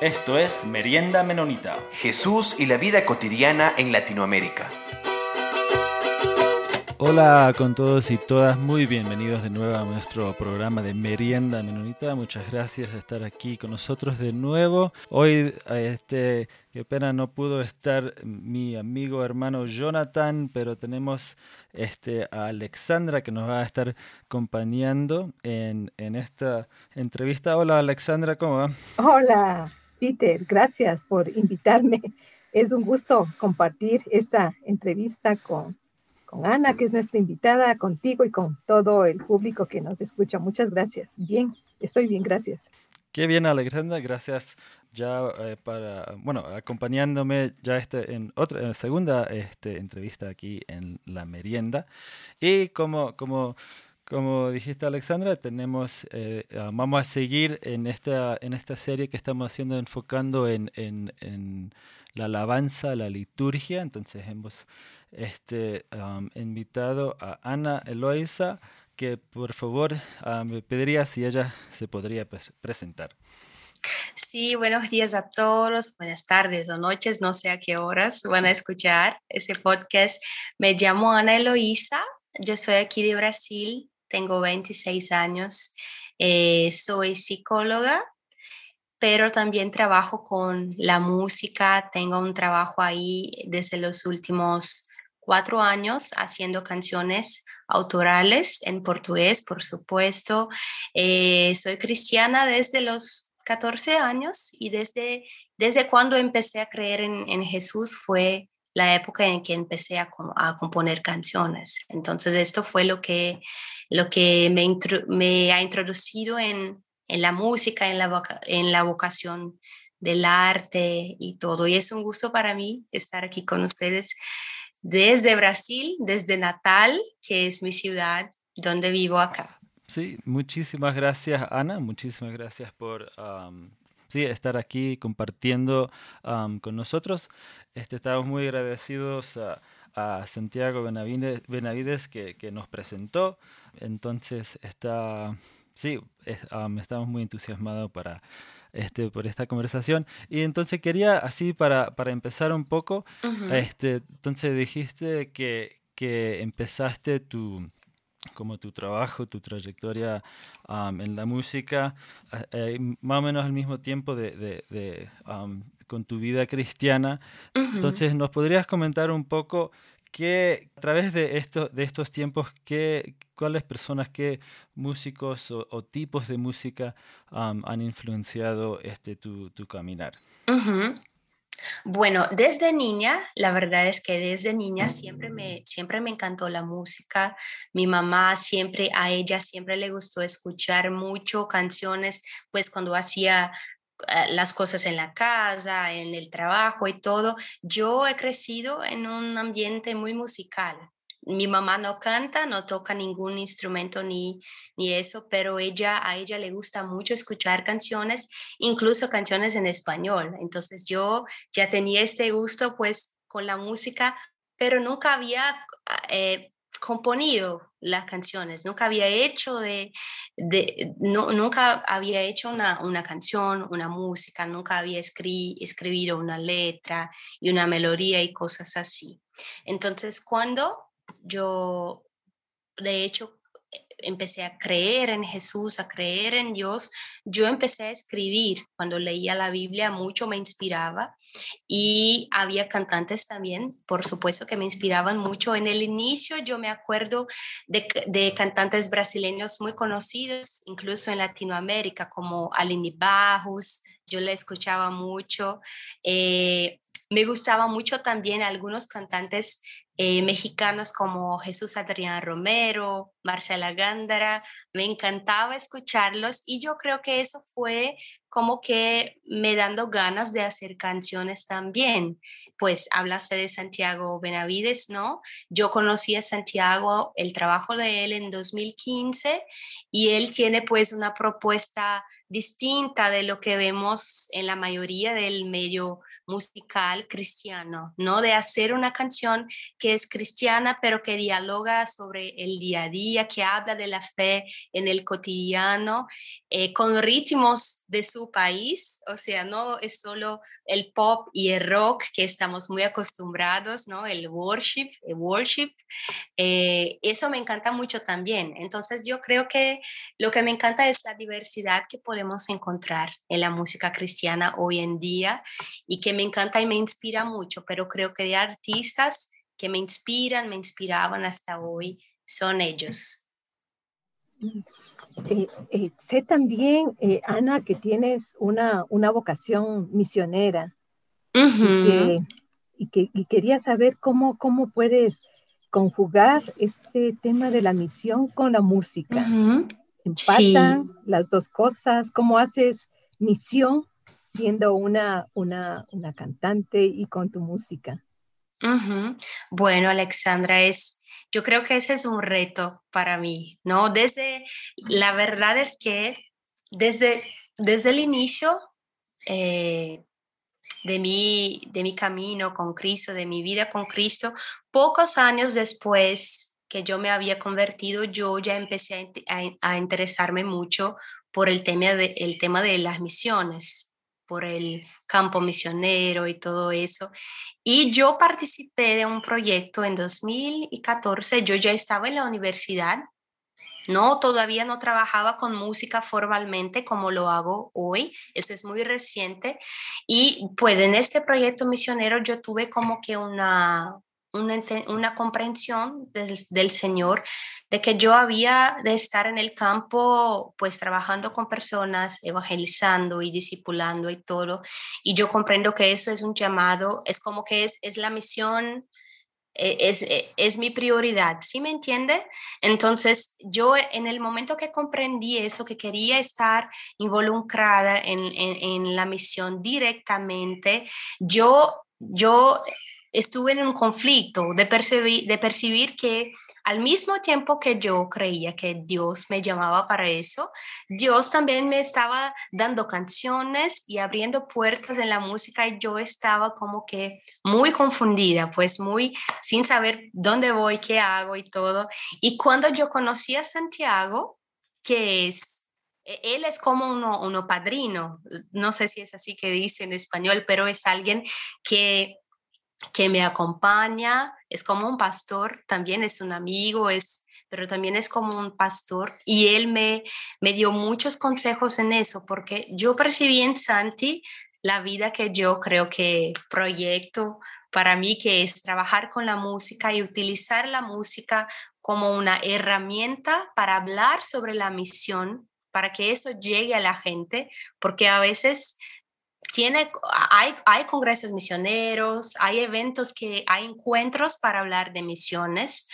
Esto es Merienda Menonita. Jesús y la vida cotidiana en Latinoamérica. Hola con todos y todas, muy bienvenidos de nuevo a nuestro programa de Merienda Menonita. Muchas gracias de estar aquí con nosotros de nuevo. Hoy, este, qué pena no pudo estar mi amigo hermano Jonathan, pero tenemos este, a Alexandra que nos va a estar acompañando en, en esta entrevista. Hola Alexandra, ¿cómo va? Hola Peter, gracias por invitarme. Es un gusto compartir esta entrevista con con Ana, que es nuestra invitada, contigo y con todo el público que nos escucha. Muchas gracias. Bien, estoy bien, gracias. Qué bien, Alexandra, gracias ya eh, para, bueno, acompañándome ya este, en otra, en la segunda este, entrevista aquí en La Merienda. Y como, como, como dijiste, Alexandra, tenemos, eh, ah, vamos a seguir en esta, en esta serie que estamos haciendo enfocando en, en, en la alabanza, la liturgia. Entonces hemos este, invitado a Ana Eloisa, que por favor me pediría si ella se podría presentar. Sí, buenos días a todos, buenas tardes o noches, no sé a qué horas van a escuchar ese podcast. Me llamo Ana Eloisa, yo soy aquí de Brasil, tengo 26 años, eh, soy psicóloga, pero también trabajo con la música, tengo un trabajo ahí desde los últimos cuatro años haciendo canciones autorales en portugués, por supuesto. Eh, soy cristiana desde los 14 años y desde, desde cuando empecé a creer en, Jesús fue la época en que empecé a, a, componer canciones. Entonces esto fue lo que, lo que me, me ha introducido en, en, la música, en la, en la vocación del arte y todo. Y es un gusto para mí estar aquí con ustedes desde Brasil, desde Natal, que es mi ciudad donde vivo acá. Sí, muchísimas gracias Ana, muchísimas gracias por sí, estar aquí compartiendo con nosotros. Este, estamos muy agradecidos a, Santiago Benavides, que, que, nos presentó. Entonces, está, sí, estamos muy entusiasmados para este, por esta conversación. Y entonces quería, así para, para empezar un poco, este, entonces dijiste que, que empezaste tu como tu trabajo, tu trayectoria en la música, eh, más o menos al mismo tiempo de, de, con tu vida cristiana. Entonces, ¿nos podrías comentar un poco ¿Qué, a través de, esto, de estos tiempos, qué, cuáles personas, qué músicos o, tipos de música han influenciado este, tu, tu caminar? Bueno, desde niña, la verdad es que desde niña siempre me, siempre me encantó la música. Mi mamá siempre, a ella siempre le gustó escuchar mucho canciones, pues cuando hacía eh, las cosas en la casa, en el trabajo y todo. Yo he crecido en un ambiente muy musical. Mi mamá no canta, no toca ningún instrumento ni, ni eso, pero ella, a ella le gusta mucho escuchar canciones, incluso canciones en español. Entonces yo ya tenía este gusto pues con la música, pero nunca había eh, componido las canciones, nunca había hecho de, de no, nunca había hecho una, una, canción, una música, nunca había escri escrito una letra y una melodía y cosas así. Entonces, cuando yo, de hecho, empecé a creer en Jesús, a creer en Dios, yo empecé a escribir. Cuando leía la Biblia mucho me inspiraba y había cantantes también, por supuesto, que me inspiraban mucho. En el inicio yo me acuerdo de, cantantes brasileños muy conocidos, incluso en Latinoamérica, como Aline Barros, yo la escuchaba mucho. Eh, me gustaba mucho también algunos cantantes eh, mexicanos como Jesús Adrián Romero, Marcela Gándara, me encantaba escucharlos y yo creo que eso fue como que me dando ganas de hacer canciones también. Pues hablaste de Santiago Benavides, ¿no? Yo conocí a Santiago, el trabajo de él en 2015 y él tiene pues una propuesta distinta de lo que vemos en la mayoría del medio musical cristiano, ¿no? De hacer una canción que es cristiana, pero que dialoga sobre el día a día, que habla de la fe en el cotidiano, eh, con ritmos de su país, o sea, no es solo el pop y el rock que estamos muy acostumbrados, ¿no? El worship, el worship, eh, eso me encanta mucho también. Entonces yo creo que lo que me encanta es la diversidad que podemos encontrar en la música cristiana hoy en día y que me encanta y me inspira mucho, pero creo que de artistas que me inspiran, me inspiraban hasta hoy, son ellos. Eh, eh, sé también, eh, Ana, que tienes una, una vocación misionera y, que, quería saber cómo, cómo puedes conjugar este tema de la misión con la música. ¿Empatan las dos cosas? ¿Cómo haces misión siendo una, una, una cantante y con tu música? Bueno, Alexandra, es, yo creo que ese es un reto para mí, ¿no? Desde, la verdad es que desde, desde el inicio eh, de, mi, de mi camino con Cristo, de mi vida con Cristo, pocos años después que yo me había convertido, yo ya empecé a, a interesarme mucho por el tema, de, el tema de las misiones, por el campo misionero y todo eso. Y yo participé de un proyecto en 2014, yo ya estaba en la universidad, no, todavía no trabajaba con música formalmente como lo hago hoy, eso es muy reciente. Y pues en este proyecto misionero yo tuve como que una, una, comprensión del, Señor de que yo había de estar en el campo, pues trabajando con personas, evangelizando y discipulando y todo. Y yo comprendo que eso es un llamado, es como que es, es la misión, e, es, e, es, mi prioridad, ¿sí me entiende? Entonces, yo en el momento que comprendí eso, que quería estar involucrada en, en, en la misión directamente, yo, yo estuve en un conflicto de percibir, de percibir que al mismo tiempo que yo creía que Dios me llamaba para eso, Dios también me estaba dando canciones y abriendo puertas en la música y yo estaba como que muy confundida, pues muy sin saber dónde voy, qué hago y todo. Y cuando yo conocí a Santiago, que es e, él es como uno, uno padrino, no sé si es así que dice en español, pero es alguien que que me acompaña, es como un pastor, también es un amigo, es, pero también es como un pastor y él me, me dio muchos consejos en eso, porque yo percibí en Santi la vida que yo creo que proyecto para mí, que es trabajar con la música y utilizar la música como una herramienta para hablar sobre la misión, para que eso llegue a la gente, porque a veces tiene, hay, hay congresos misioneros, hay eventos que hay encuentros para hablar de misiones,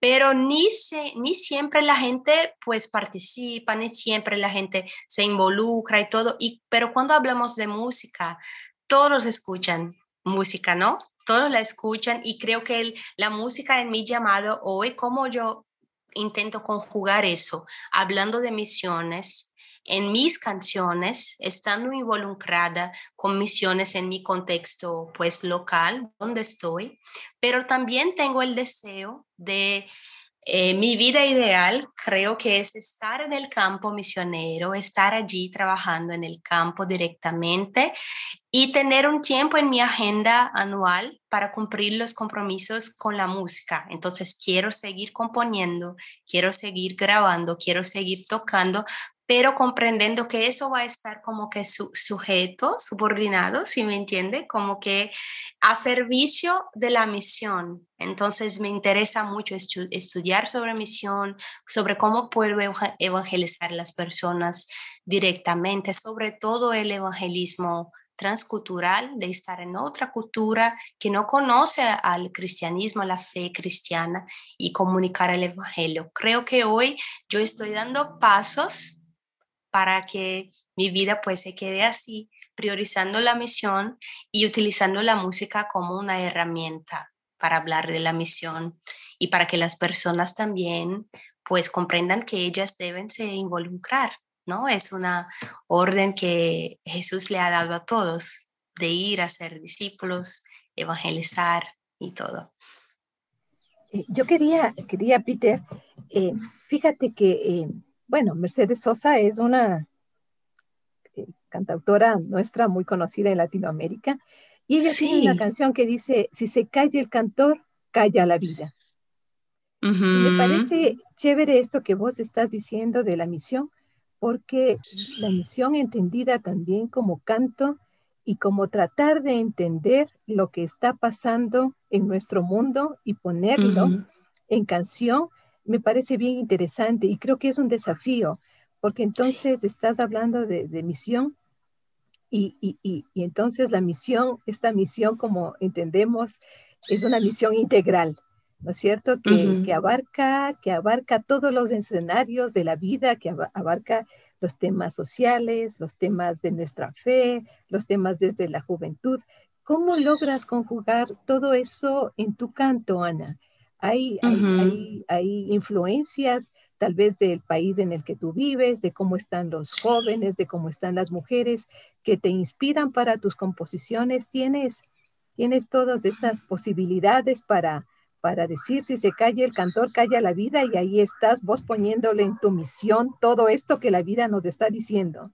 pero ni, se, ni siempre la gente pues participa, ni siempre la gente se involucra y todo, y, pero cuando hablamos de música, todos escuchan música, ¿no? Todos la escuchan y creo que la música en mi llamado hoy, como yo intento conjugar eso, hablando de misiones, en mis canciones, estando involucrada con misiones en mi contexto pues local, donde estoy, pero también tengo el deseo de eh, mi vida ideal creo que es estar en el campo misionero, estar allí trabajando en el campo directamente y tener un tiempo en mi agenda anual para cumplir los compromisos con la música. Entonces quiero seguir componiendo, quiero seguir grabando, quiero seguir tocando, pero comprendiendo que eso va a estar como que su, sujeto, subordinado, si me entiende, como que a servicio de la misión. Entonces me interesa mucho estudiar sobre misión, sobre cómo puedo evangelizar a las personas directamente, sobre todo el evangelismo transcultural, de estar en otra cultura que no conoce al cristianismo, a la fe cristiana y comunicar el evangelio. Creo que hoy yo estoy dando pasos para que mi vida pues se quede así, priorizando la misión y utilizando la música como una herramienta para hablar de la misión y para que las personas también pues comprendan que ellas deben se involucrar, ¿no? Es una orden que Jesús le ha dado a todos. de ir a ser discípulos, evangelizar y todo. Eh, yo quería, quería Peter, eh, fíjate que, eh, bueno, Mercedes Sosa es una cantautora nuestra muy conocida en Latinoamérica y ella tiene una canción que dice, si se calla el cantor, calla la vida. Me parece chévere esto que vos estás diciendo de la misión, porque la misión entendida también como canto y como tratar de entender lo que está pasando en nuestro mundo y ponerlo en canción, me parece bien interesante y creo que es un desafío, porque entonces estás hablando de, misión y, y, entonces la misión, esta misión como entendemos, es una misión integral. ¿no es cierto? Que, que, abarca, que abarca todos los escenarios de la vida, que abarca los temas sociales, los temas de nuestra fe, los temas desde la juventud. ¿Cómo logras conjugar todo eso en tu canto, Ana? Hay, hay, hay, influencias tal vez del país en el que tú vives, de cómo están los jóvenes, de cómo están las mujeres, que te inspiran para tus composiciones. ¿Tienes, tienes todas estas posibilidades para, para decir si se calla el cantor, calla la vida y ahí estás vos poniéndole en tu misión todo esto que la vida nos está diciendo.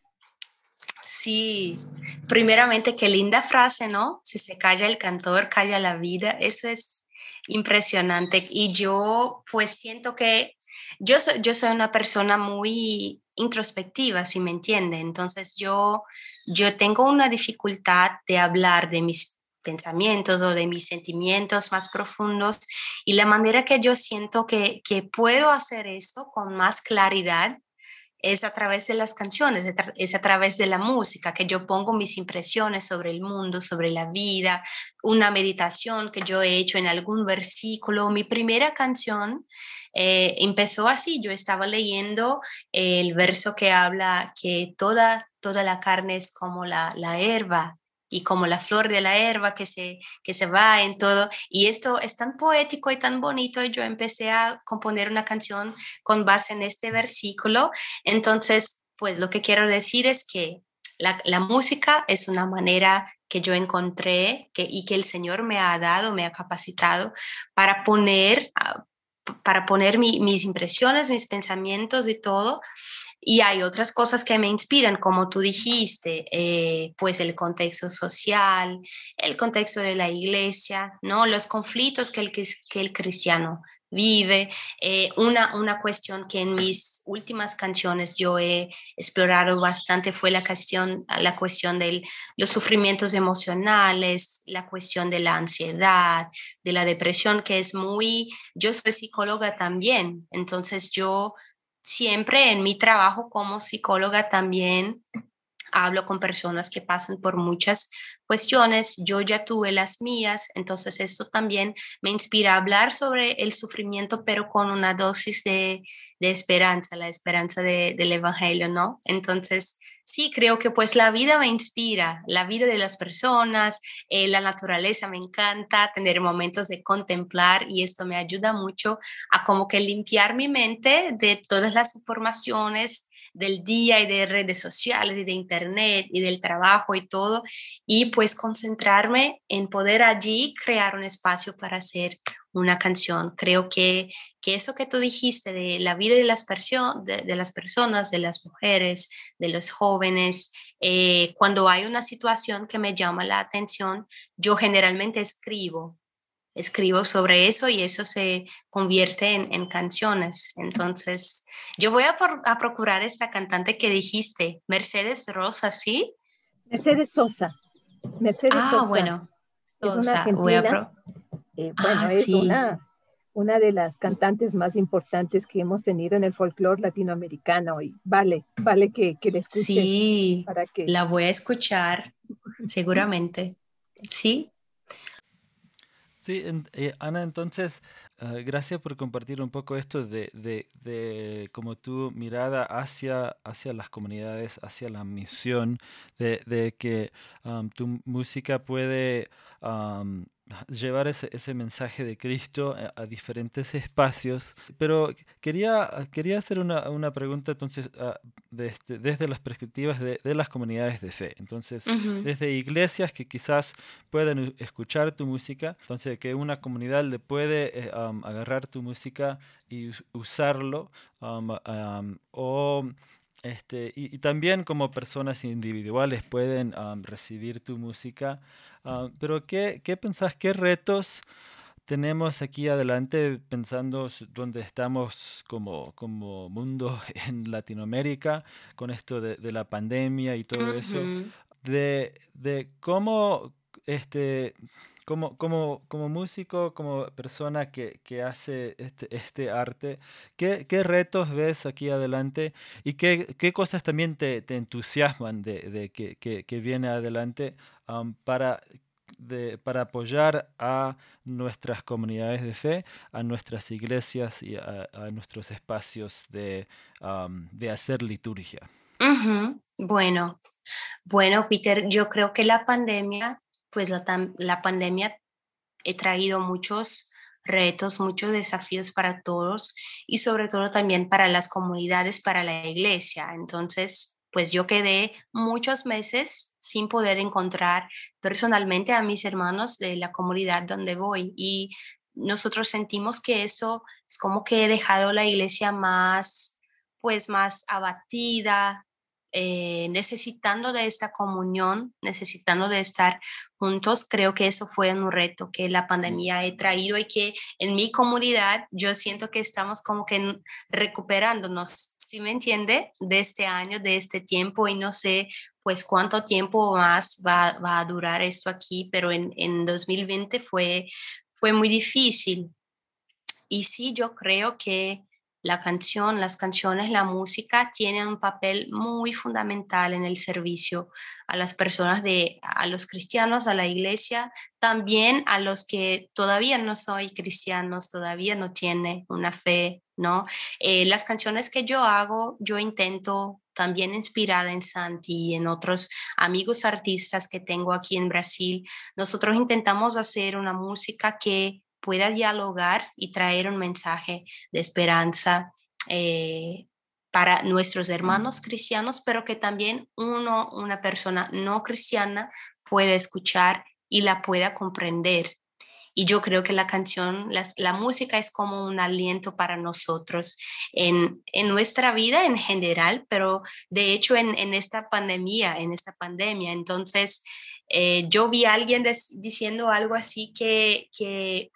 Sí, primeramente, qué linda frase, ¿no? Si se calla el cantor, calla la vida. Eso es impresionante. Y yo pues siento que yo yo soy una persona muy introspectiva, si me entiende. Entonces yo, yo tengo una dificultad de hablar de mis pensamientos o de mis sentimientos más profundos y la manera que yo siento que, que puedo hacer eso con más claridad es a través de las canciones, es a través de la música, que yo pongo mis impresiones sobre el mundo, sobre la vida, una meditación que yo he hecho en algún versículo. Mi primera canción eh, empezó así, yo estaba leyendo el verso que habla que toda, toda la carne es como la, la herba y como la flor de la herba que se, que se va en todo. Y esto es tan poético y tan bonito. Y yo empecé a componer una canción con base en este versículo. Entonces, pues lo que quiero decir es que la, música es una manera que yo encontré que, y que el Señor me ha dado, me ha capacitado para poner, ah, para poner mis impresiones, mis pensamientos y todo y hay otras cosas que me inspiran, como tú dijiste, eh, pues el contexto social, el contexto de la iglesia, ¿no? Los conflictos que el, que el cristiano vive. Eh, una, una cuestión que en mis últimas canciones yo he explorado bastante fue la cuestión, la cuestión de los sufrimientos emocionales, la cuestión de la ansiedad, de la depresión, que es muy, yo soy psicóloga también, entonces yo siempre en mi trabajo como psicóloga también hablo con personas que pasan por muchas cuestiones, yo ya tuve las mías, entonces esto también me inspira a hablar sobre el sufrimiento, pero con una dosis de, esperanza, la esperanza del Evangelio, ¿no? Entonces, sí, creo que pues la vida me inspira, la vida de las personas, eh, la naturaleza me encanta, tener momentos de contemplar y esto me ayuda mucho a como que limpiar mi mente de todas las informaciones del día y de redes sociales y de internet y del trabajo y todo, y pues concentrarme en poder allí crear un espacio para hacer una canción. Creo que, que eso que tú dijiste de la vida de las, de, las personas, de las mujeres, de los jóvenes, eh, cuando hay una situación que me llama la atención, yo generalmente escribo escribo sobre eso y eso se convierte en, canciones. Entonces, yo voy a, a, procurar esta cantante que dijiste, Mercedes Rosa, ¿sí? Mercedes Sosa. Mercedes ah, Sosa. bueno. es una argentina. Eh, bueno, ah, es una, una de las cantantes más importantes que hemos tenido en el folclore latinoamericano y vale, vale que, que la escuches. Sí, para que... la voy a escuchar, seguramente. Sí, Sí, eh, Ana, entonces, ah, gracias por compartir un poco esto de, de, de como tu mirada hacia, hacia las comunidades, hacia la misión, de, de que tu música puede llevar ese, ese, mensaje de Cristo a, diferentes espacios. Pero quería, quería hacer una, una pregunta entonces ah, este, desde las perspectivas de, de, las comunidades de fe. Entonces, desde iglesias que quizás puedan escuchar tu música, entonces que una comunidad le puede eh, agarrar tu música y usarlo o este, y, también como personas individuales pueden recibir tu música. Pero ¿qué, ¿qué pensás? ¿Qué retos tenemos aquí adelante pensando dónde estamos como, como mundo en Latinoamérica con esto de, de la pandemia y todo eso? De, de cómo este, como, como, como músico, como persona que, que hace este, este arte, ¿qué, ¿qué, retos ves aquí adelante y qué, qué cosas también te, te entusiasman de, de que, que, viene adelante para, para apoyar a nuestras comunidades de fe, a nuestras iglesias y a, a nuestros espacios de, de hacer liturgia? Bueno, bueno, Peter, yo creo que la pandemia pues la, la pandemia ha traído muchos retos, muchos desafíos para todos y sobre todo también para las comunidades, para la iglesia. Entonces, pues yo quedé muchos meses sin poder encontrar personalmente a mis hermanos de la comunidad donde voy y nosotros sentimos que eso es como que he dejado la iglesia más pues más abatida, eh, necesitando de esta comunión, necesitando de estar juntos, creo que eso fue un reto que la pandemia ha traído y que en mi comunidad yo siento que estamos como que recuperándonos, si me entiende, de este año, de este tiempo y no sé pues cuánto tiempo más va, va a durar esto aquí, pero en, en 2020 fue, fue muy difícil. Y sí, yo creo que la canción, las canciones, la música tienen un papel muy fundamental en el servicio a las personas de, a los cristianos, a la iglesia, también a los que todavía no soy cristianos, todavía no tienen una fe, ¿no? Eh, las canciones que yo hago, yo intento también inspirada en Santi y en otros amigos artistas que tengo aquí en Brasil, nosotros intentamos hacer una música que pueda dialogar y traer un mensaje de esperanza eh, para nuestros hermanos cristianos, pero que también uno, una persona no cristiana, pueda escuchar y la pueda comprender. Y yo creo que la canción, la, música es como un aliento para nosotros en, en, nuestra vida en general, pero de hecho en, en esta pandemia, en esta pandemia. Entonces, eh, yo vi a alguien diciendo algo así que, que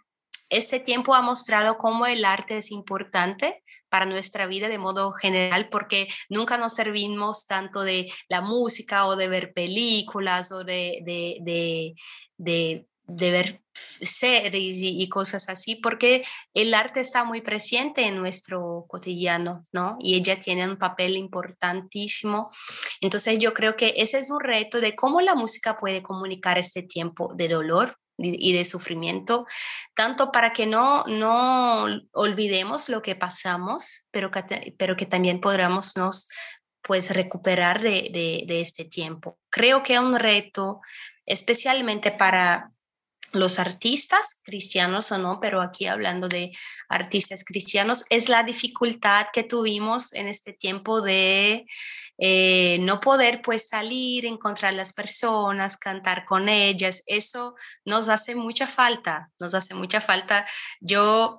este tiempo ha mostrado cómo el arte es importante para nuestra vida de modo general, porque nunca nos servimos tanto de la música o de ver películas o de, de, de, de ver series y, cosas así, porque el arte está muy presente en nuestro cotidiano, ¿no? Y ella tiene un papel importantísimo. Entonces yo creo que ese es un reto de cómo la música puede comunicar este tiempo de dolor, y de sufrimiento, tanto para que no, no olvidemos lo que pasamos, pero que, pero que también podamos nos, pues, recuperar de, de, de este tiempo. Creo que es un reto, especialmente para los artistas, cristianos o no, pero aquí hablando de artistas cristianos, es la dificultad que tuvimos en este tiempo de eh, no poder pues salir, encontrar las personas, cantar con ellas, eso nos hace mucha falta, nos hace mucha falta. Yo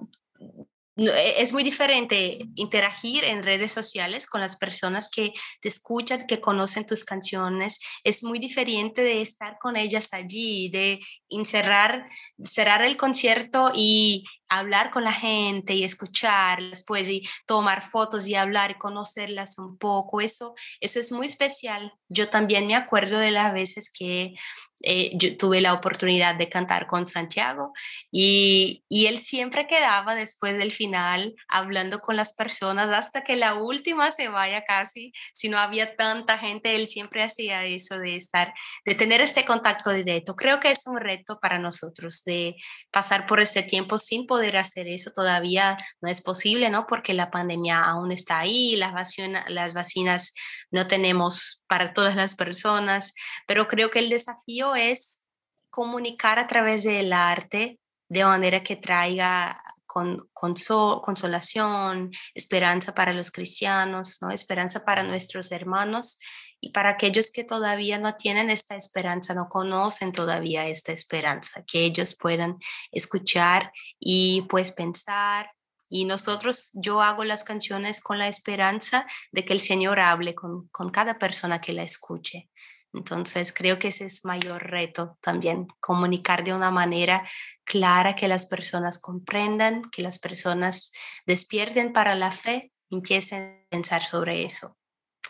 es muy diferente interagir en redes sociales con las personas que te escuchan, que conocen tus canciones. Es muy diferente de estar con ellas allí, de encerrar, cerrar el concierto y hablar con la gente y escucharlas, pues y tomar fotos y hablar y conocerlas un poco. Eso, eso es muy especial. Yo también me acuerdo de las veces que eh, yo tuve la oportunidad de cantar con Santiago y, y, él siempre quedaba después del final hablando con las personas hasta que la última se vaya casi, si no había tanta gente, él siempre hacía eso de estar, de tener este contacto directo. Creo que es un reto para nosotros de pasar por ese tiempo sin poder hacer eso. Todavía no es posible, ¿no? Porque la pandemia aún está ahí, las, vacinas, las vacinas no tenemos para todas las personas, pero creo que el desafío es comunicar a través del arte de manera que traiga con, consolación, esperanza para los cristianos, ¿no? esperanza para nuestros hermanos y para aquellos que todavía no tienen esta esperanza, no conocen todavía esta esperanza, que ellos puedan escuchar y pues pensar. Y nosotros, yo hago las canciones con la esperanza de que el Señor hable con, con cada persona que la escuche. Entonces, creo que ese es mayor reto también, comunicar de una manera clara que las personas comprendan, que las personas despierten para la fe, empiecen a pensar sobre eso,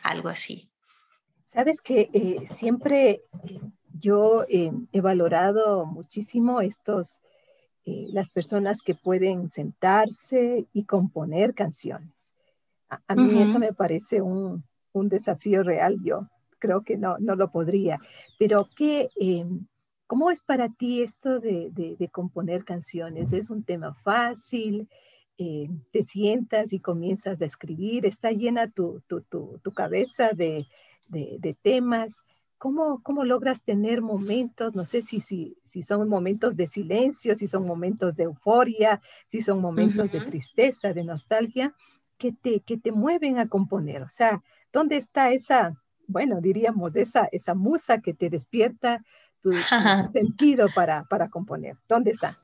algo así. Sabes que eh, siempre eh, yo eh, he valorado muchísimo estos, las personas que pueden sentarse y componer canciones. A, mí eso me parece un, un desafío real. Yo creo que no, no lo podría. Pero ¿qué, em, ¿cómo es para ti esto de, de, componer canciones? ¿Es un tema fácil? Eh, ¿Te sientas y comienzas a escribir? ¿Está llena tu, tu, tu, tu cabeza de, de temas? ¿Cómo, ¿Cómo, logras tener momentos, no sé si, si, si, son momentos de silencio, si son momentos de euforia, si son momentos de tristeza, de nostalgia, que te, que te mueven a componer? O sea, ¿dónde está esa, bueno, diríamos, esa, esa musa que te despierta tu, sentido para, para componer. ¿Dónde está?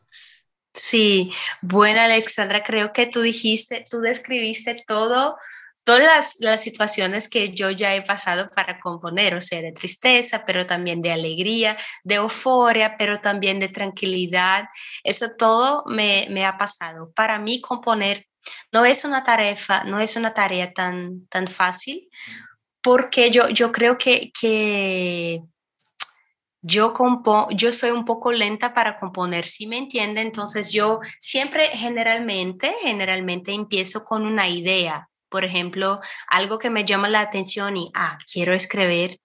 Sí, bueno, Alexandra, creo que tú dijiste, tú describiste todo, todas las, las, situaciones que yo ya he pasado para componer, o sea, de tristeza, pero también de alegría, de euforia, pero también de tranquilidad. Eso todo me, me ha pasado. Para mí componer no es una tarea, no es una tarea tan, tan fácil porque yo, yo creo que, que yo, compo yo soy un poco lenta para componer, si me entiende? Entonces yo siempre generalmente, generalmente empiezo con una idea, por ejemplo, algo que me llama la atención y, ah, quiero escribir,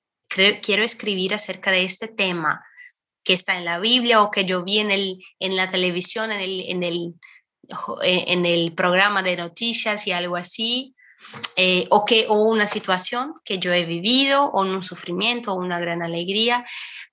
quiero escribir acerca de este tema que está en la Biblia o que yo vi en, el, en la televisión, en el, en, el, en el programa de noticias y algo así. Eh, o, que, o una situación que yo he vivido, o un sufrimiento, o una gran alegría,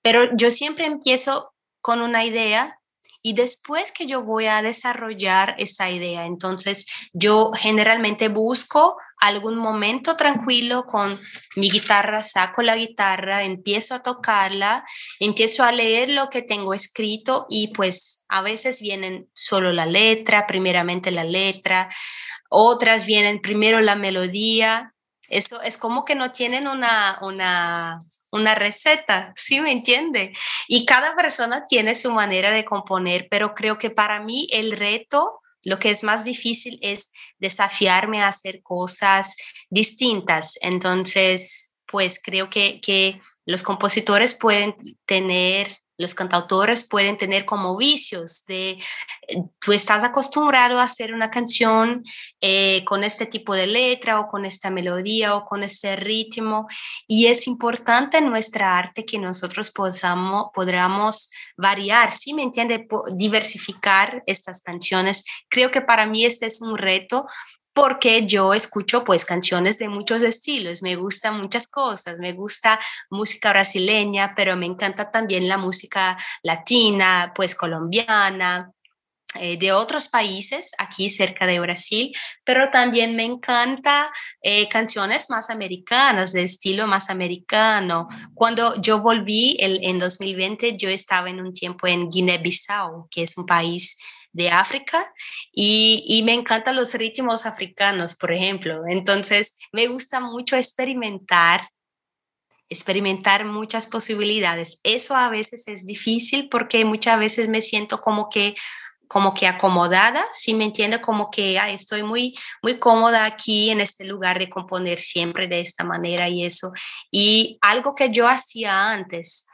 pero yo siempre empiezo con una idea y después que yo voy a desarrollar esa idea, entonces yo generalmente busco algún momento tranquilo con mi guitarra, saco la guitarra, empiezo a tocarla, empiezo a leer lo que tengo escrito y pues a veces vienen solo la letra, primeramente la letra, otras vienen primero la melodía. Eso es como que no tienen una, una, una receta, ¿sí me entiende? Y cada persona tiene su manera de componer, pero creo que para mí el reto, lo que es más difícil es desafiarme a hacer cosas distintas. Entonces, pues creo que, que los compositores pueden tener los cantautores pueden tener como vicios de eh, tú estás acostumbrado a hacer una canción eh, con este tipo de letra o con esta melodía o con este ritmo y es importante en nuestra arte que nosotros podamos, podamos variar, ¿sí me entiende? Diversificar estas canciones. Creo que para mí este es un reto porque yo escucho pues canciones de muchos estilos, me gustan muchas cosas, me gusta música brasileña, pero me encanta también la música latina, pues colombiana, eh, de otros países aquí cerca de Brasil, pero también me encanta eh, canciones más americanas, de estilo más americano. Cuando yo volví el, en 2020, yo estaba en un tiempo en Guinea-Bissau, que es un país de África y, me encantan los ritmos africanos, por ejemplo. Entonces, me gusta mucho experimentar experimentar muchas posibilidades. Eso a veces es difícil porque muchas veces me siento como que como que acomodada, si me entiende, como que estoy muy, muy cómoda aquí en este lugar de componer siempre de esta manera y eso. Y algo que yo hacía antes,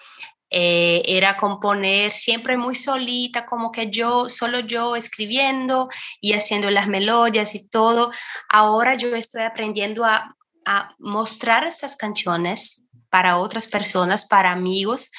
eh, era componer siempre muy solita, como que yo, solo yo escribiendo y haciendo las melodías y todo. Ahora yo estoy aprendiendo a, a mostrar estas canciones para otras personas, para amigos,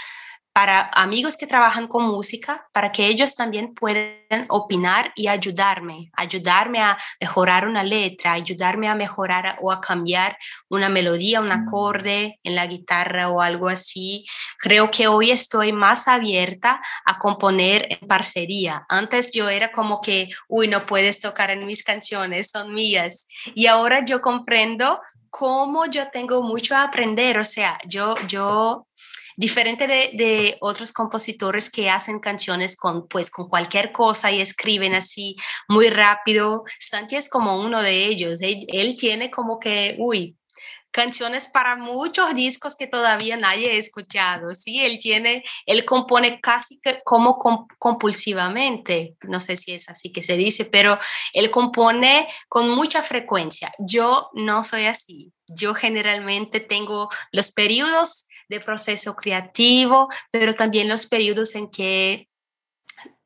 para amigos que trabajan con música, para que ellos también puedan opinar y ayudarme, ayudarme a mejorar una letra, ayudarme a mejorar o a cambiar una melodía, un acorde en la guitarra o algo así. Creo que hoy estoy más abierta a componer en parcería. Antes yo era como que, uy, no puedes tocar en mis canciones, son mías. Y ahora yo comprendo cómo yo tengo mucho a aprender, o sea, yo, yo diferente de, otros compositores que hacen canciones con, pues, con cualquier cosa y escriben así muy rápido. Santi es como uno de ellos. Él, él tiene como que, uy, canciones para muchos discos que todavía nadie ha escuchado, ¿sí? Él tiene, él compone casi que como compulsivamente, no sé si es así que se dice, pero él compone con mucha frecuencia. Yo no soy así. Yo generalmente tengo los periodos de proceso creativo, pero también los periodos en que,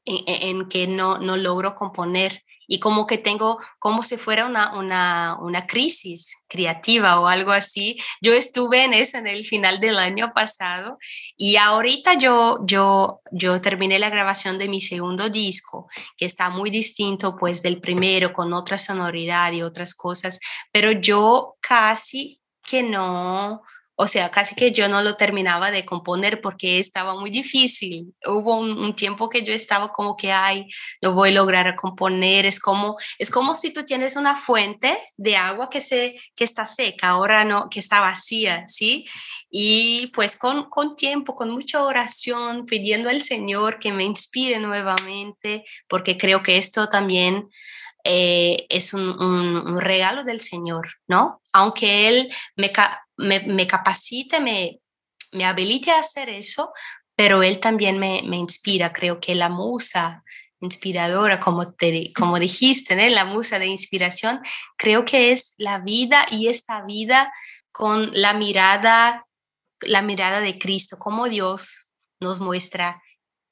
en, que no, no logro componer y como que tengo como si fuera una, una, una, crisis creativa o algo así. Yo estuve en eso en el final del año pasado y ahorita yo, yo, yo terminé la grabación de mi segundo disco, que está muy distinto pues del primero, con otra sonoridad y otras cosas, pero yo casi que no, o sea, casi que yo no lo terminaba de componer porque estaba muy difícil. Hubo un, tiempo que yo estaba como que, ay, lo voy a lograr componer. Es como, es como si tú tienes una fuente de agua que, se, que está seca, ahora no, que está vacía, ¿sí? Y pues con, con tiempo, con mucha oración, pidiendo al Señor que me inspire nuevamente, porque creo que esto también eh, es un, regalo del Señor, ¿no? Aunque Él me, me, me capacite, me, me, habilite a hacer eso, pero Él también me, inspira. Creo que la musa inspiradora, como, te, como dijiste, ¿no? la musa de inspiración, creo que es la vida y esta vida con la mirada, la mirada de Cristo, como Dios nos muestra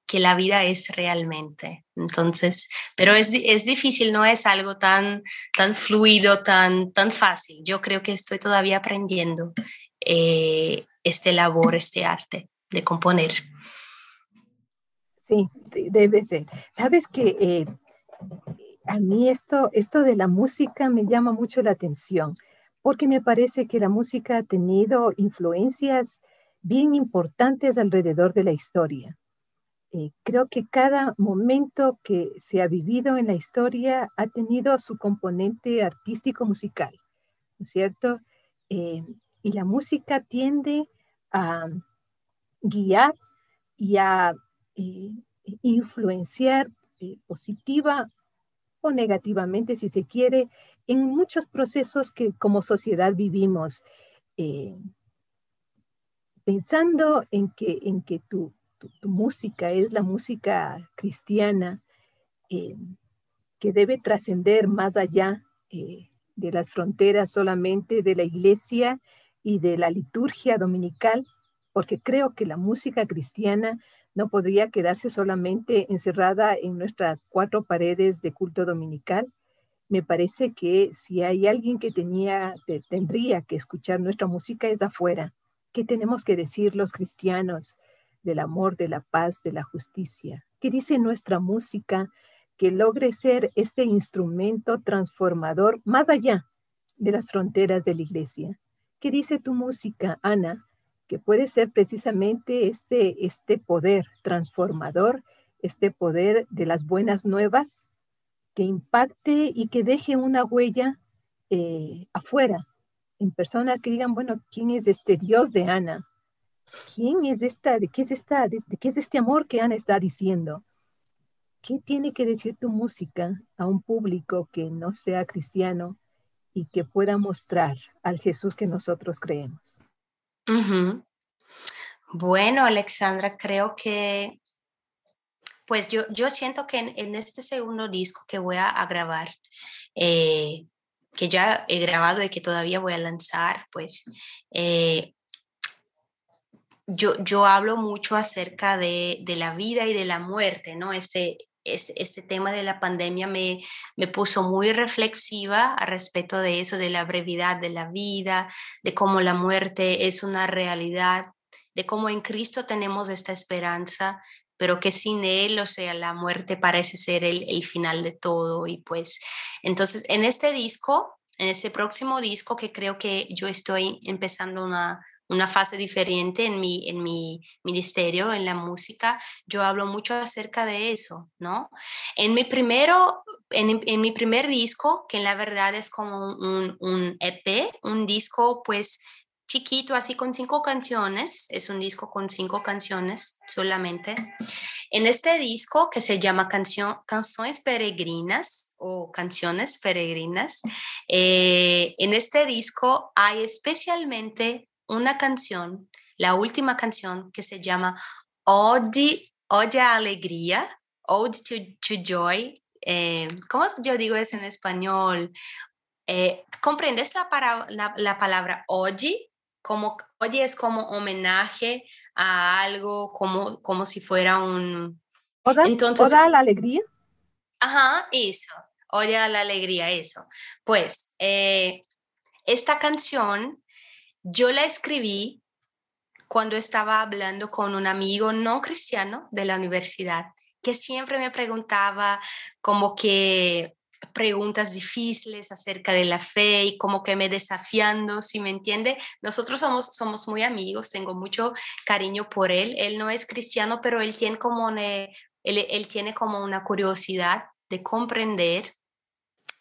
que la vida es realmente. Entonces, pero es, es, difícil, no es algo tan, tan fluido, tan, tan fácil. Yo creo que estoy todavía aprendiendo eh, este labor, este arte de componer. Sí, debe ser. Sabes que eh, a mí esto, esto de la música me llama mucho la atención, porque me parece que la música ha tenido influencias bien importantes alrededor de la historia. Eh, creo que cada momento que se ha vivido en la historia ha tenido su componente artístico musical, ¿no es cierto? Eh, y la música tiende a guiar y a eh, influenciar positiva o negativamente, si se quiere, en muchos procesos que como sociedad vivimos. pensando en que, en que tú música es la música cristiana eh, que debe trascender más allá eh, de las fronteras solamente de la iglesia y de la liturgia dominical, porque creo que la música cristiana no podría quedarse solamente encerrada en nuestras cuatro paredes de culto dominical. Me parece que si hay alguien que tenía, tendría que escuchar nuestra música es afuera. ¿Qué tenemos que decir los cristianos? Del amor, de la paz, de la justicia. ¿Qué dice nuestra música que logre ser este instrumento transformador más allá de las fronteras de la iglesia? ¿Qué dice tu música, Ana? Que puede ser precisamente este, este poder transformador, este poder de las buenas nuevas que impacte y que deje una huella eh, afuera, en personas que digan, bueno, ¿quién es este Dios de Ana? ¿Quién es esta? ¿De qué es esta? ¿De, qué es este amor que Ana está diciendo? ¿Qué tiene que decir tu música a un público que no sea cristiano y que pueda mostrar al Jesús que nosotros creemos? Bueno, Alexandra, creo que, pues yo, yo siento que en, este segundo disco que voy a, grabar, eh, que ya he grabado y que todavía voy a lanzar, pues eh, yo, yo hablo mucho acerca de, de, la vida y de la muerte, ¿no? Este, este, este tema de la pandemia me, me puso muy reflexiva a respecto de eso, de la brevedad de la vida, de cómo la muerte es una realidad de cómo en Cristo tenemos esta esperanza, pero que sin Él, o sea, la muerte parece ser el, el final de todo. Y pues, entonces, en este disco, en ese próximo disco que creo que yo estoy empezando una, una fase diferente en mi, en mi ministerio, en la música, yo hablo mucho acerca de eso, ¿no? En mi primero, en, en mi primer disco, que en la verdad es como un, un EP, un disco pues chiquito, así con cinco canciones, es un disco con cinco canciones solamente. En este disco que se llama Canción, Canciones Peregrinas o Canciones Peregrinas, eh, en este disco hay especialmente una canción, la última canción que se llama Ode, Ode a Alegría, Ode to, Joy. Eh, ¿Cómo yo digo eso en español? Eh, ¿Comprendes la, para, la, palabra ode? Como, oye es como homenaje a algo, como, como si fuera un... ¿Oda, Entonces, ¿oda a la alegría? Ajá, eso. Oye a la alegría, eso. Pues, eh, esta canción yo la escribí cuando estaba hablando con un amigo no cristiano de la universidad, que siempre me preguntaba como que preguntas difíciles acerca de la fe y como que me desafiando, si me entiende. Nosotros somos, somos muy amigos, tengo mucho cariño por él. Él no es cristiano, pero él tiene como, él tiene como una curiosidad de comprender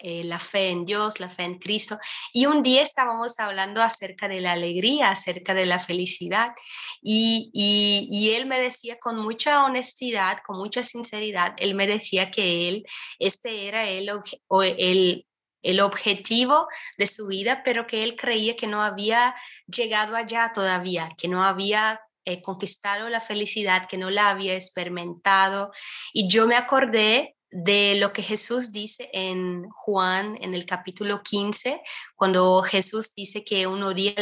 eh, la fe en Dios, la fe en Cristo. Y un día estábamos hablando acerca de la alegría, acerca de la felicidad. Y, y, él me decía con mucha honestidad, con mucha sinceridad, él me decía que él, este era el, el, el objetivo de su vida, pero que él creía que no había llegado allá todavía, que no había eh, conquistado la felicidad, que no la había experimentado. Y yo me acordé de lo que Jesús dice en Juan, en el capítulo 15, cuando Jesús dice que uno día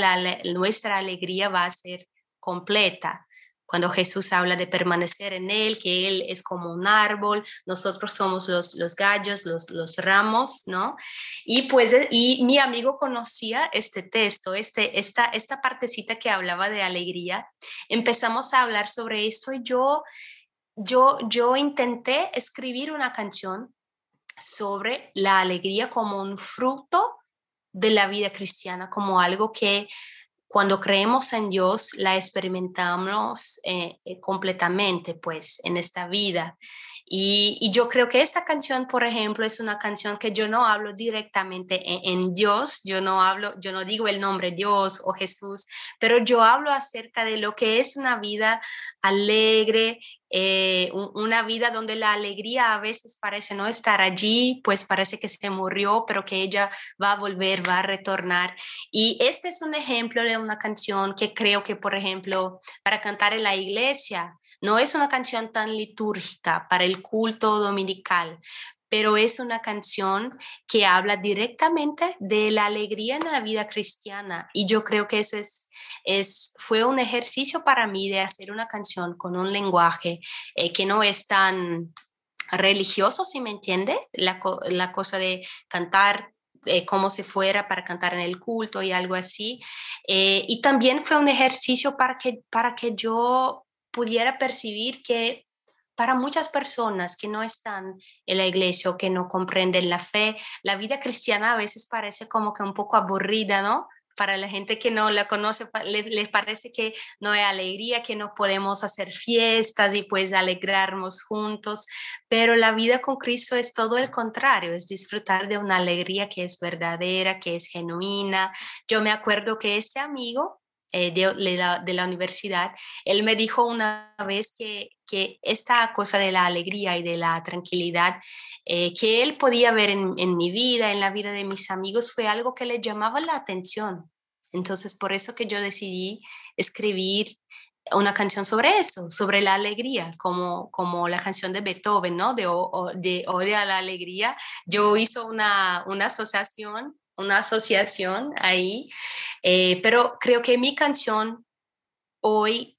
nuestra alegría va a ser completa. Cuando Jesús habla de permanecer en Él, que Él es como un árbol, nosotros somos los, los gallos, los, los ramos, ¿no? Y pues, y mi amigo conocía este texto, este, esta, esta partecita que hablaba de alegría. Empezamos a hablar sobre esto y yo yo, intenté escribir una canción sobre la alegría como un fruto de la vida cristiana, como algo que cuando creemos en Dios la experimentamos eh, eh, completamente, pues, en esta vida. Y, yo creo que esta canción, por ejemplo, es una canción que yo no hablo directamente en, Dios, yo no hablo, yo no digo el nombre Dios o Jesús, pero yo hablo acerca de lo que es una vida alegre, eh, una vida donde la alegría a veces parece no estar allí, pues parece que se murió, pero que ella va a volver, va a retornar. Y este es un ejemplo de una canción que creo que, por ejemplo, para cantar en la iglesia, no es una canción tan litúrgica para el culto dominical, pero es una canción que habla directamente de la alegría en la vida cristiana. Y yo creo que eso es, es fue un ejercicio para mí de hacer una canción con un lenguaje eh, que no es tan religioso, si me entiende, la, cosa de cantar eh, como si fuera para cantar en el culto y algo así. Eh, y también fue un ejercicio para que, para que yo pudiera percibir que para muchas personas que no están en la iglesia o que no comprenden la fe, la vida cristiana a veces parece como que un poco aburrida, ¿no? Para la gente que no la conoce, les, parece que no hay alegría, que no podemos hacer fiestas y pues alegrarnos juntos, pero la vida con Cristo es todo el contrario, es disfrutar de una alegría que es verdadera, que es genuina. Yo me acuerdo que ese amigo eh, de, la, universidad, él me dijo una vez que, que, esta cosa de la alegría y de la tranquilidad eh, que él podía ver en, en, mi vida, en la vida de mis amigos, fue algo que le llamaba la atención. Entonces, por eso que yo decidí escribir una canción sobre eso, sobre la alegría, como, como la canción de Beethoven, ¿no? De, de Ode a la Alegría. Yo hice una, una asociación una asociación ahí, eh, pero creo que mi canción hoy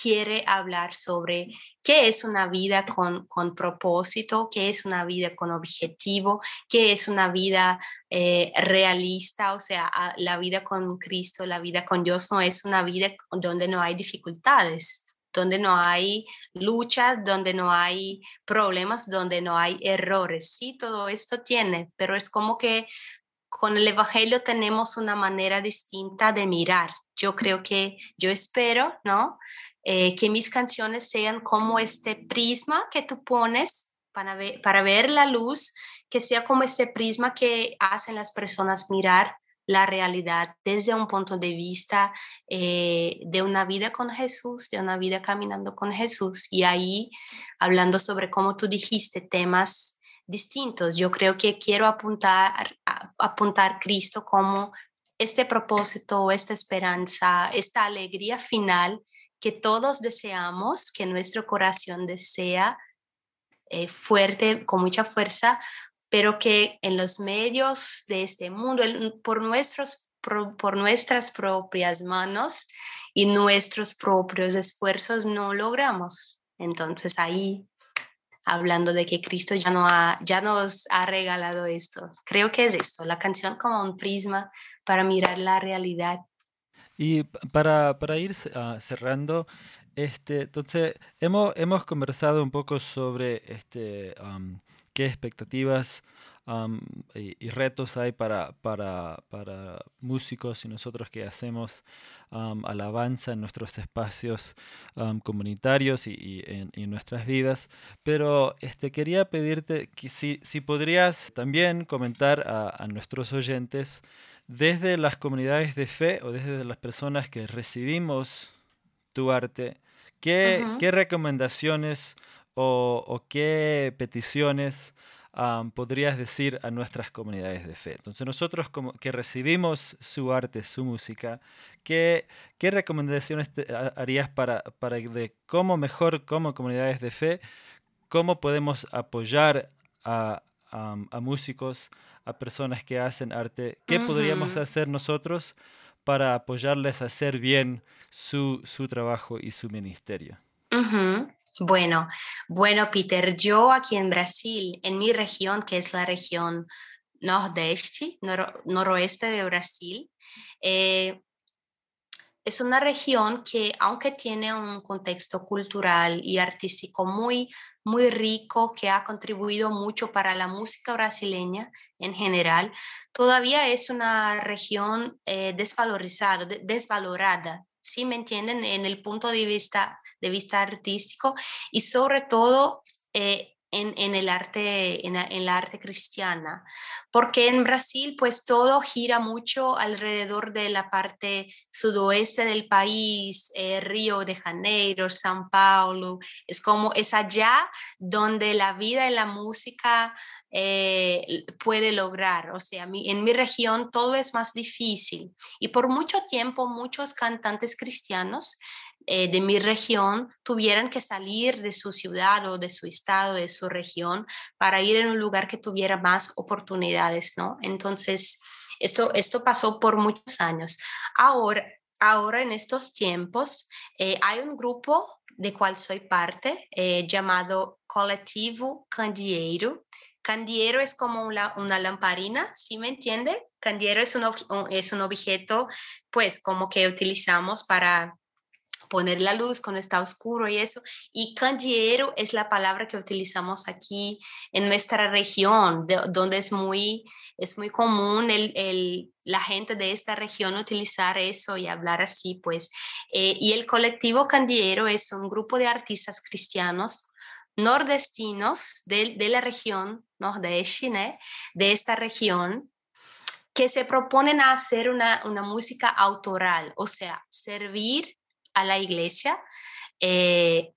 quiere hablar sobre qué es una vida con, con propósito, qué es una vida con objetivo, qué es una vida eh, realista, o sea, la vida con Cristo, la vida con Dios no es una vida donde no hay dificultades donde no hay luchas, donde no hay problemas, donde no hay errores. Sí, todo esto tiene, pero es como que con el Evangelio tenemos una manera distinta de mirar. Yo creo que, yo espero, ¿no? Eh, que mis canciones sean como este prisma que tú pones para ver, la luz, que sea como este prisma que hacen las personas mirar la realidad desde un punto de vista eh, de una vida con Jesús, de una vida caminando con Jesús. Y ahí, hablando sobre cómo tú dijiste, temas distintos, yo creo que quiero apuntar, a, apuntar Cristo como este propósito, esta esperanza, esta alegría final que todos deseamos, que nuestro corazón desea eh, fuerte, con mucha fuerza, pero que en los medios de este mundo, por, nuestros, por nuestras propias manos y nuestros propios esfuerzos no logramos. Entonces ahí, hablando de que Cristo ya, no ha, ya nos ha regalado esto, creo que es esto, la canción como un prisma para mirar la realidad. Y para, para ir ah, cerrando, este, entonces hemos, hemos conversado un poco sobre este, qué expectativas y, retos hay para, para, para, músicos y nosotros que hacemos alabanza en nuestros espacios comunitarios y, en, nuestras vidas. Pero este, quería pedirte que si, si podrías también comentar a, nuestros oyentes desde las comunidades de fe o desde las personas que recibimos tu arte, ¿qué, qué recomendaciones o, o qué peticiones podrías decir a nuestras comunidades de fe? Entonces nosotros como que recibimos su arte, su música, ¿qué, qué recomendaciones harías para, para de cómo mejor como comunidades de fe, cómo podemos apoyar a, a, músicos, a personas que hacen arte? ¿Qué podríamos hacer nosotros para apoyarles a hacer bien su, su trabajo y su ministerio? Bueno, bueno, Peter, yo aquí en Brasil, en mi región, que es la región nordeste, noroeste de Brasil, eh, es una región que, aunque tiene un contexto cultural y artístico muy, muy rico, que ha contribuido mucho para la música brasileña en general, todavía es una región eh, desvalorizada, desvalorada ¿sí me entienden? En el punto de vista, de vista artístico y sobre todo eh, en, el arte, en, la arte cristiana, porque en Brasil pues todo gira mucho alrededor de la parte sudoeste del país, eh, Río de Janeiro, San Paulo, es como es allá donde la vida y la música eh, puede lograr. O sea, en mi región todo es más difícil y por mucho tiempo muchos cantantes cristianos eh, de mi región tuvieran que salir de su ciudad o de su estado, de su región, para ir en un lugar que tuviera más oportunidades, ¿no? Entonces, esto, esto pasó por muchos años. Ahora, ahora en estos tiempos, eh, hay un grupo de cual soy parte, llamado Colectivo Candeeiro, Candiero es como una, una lamparina, ¿sí me entiende? Candiero es un, es un objeto, pues, como que utilizamos para poner la luz cuando está oscuro y eso. Y candiero es la palabra que utilizamos aquí en nuestra región, donde es muy, es muy común el, el, la gente de esta región utilizar eso y hablar así, pues. Eh, y el colectivo candiero es un grupo de artistas cristianos nordestinos de, de la región nordeste, de esta región, que se proponen a hacer una, una música autoral, o sea, servir a la iglesia, eh,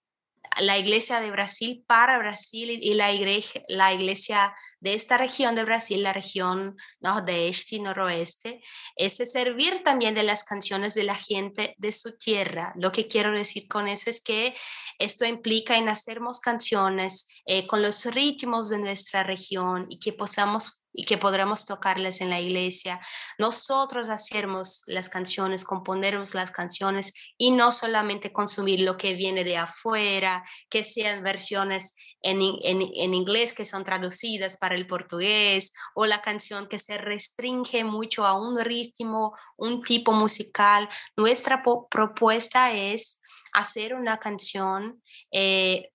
la iglesia de Brasil para Brasil y la iglesia, la iglesia de esta región de Brasil, la región nordeste y noroeste, es servir también de las canciones de la gente de su tierra. Lo que quiero decir con eso es que esto implica en hacernos canciones eh, con los ritmos de nuestra región y que posamos y que podremos tocarles en la iglesia. Nosotros hacemos las canciones, componemos las canciones y no solamente consumir lo que viene de afuera, que sean versiones en, en, inglés que son traducidas para el portugués o la canción que se restringe mucho a un ritmo, un tipo musical. Nuestra propuesta es hacer una canción eh,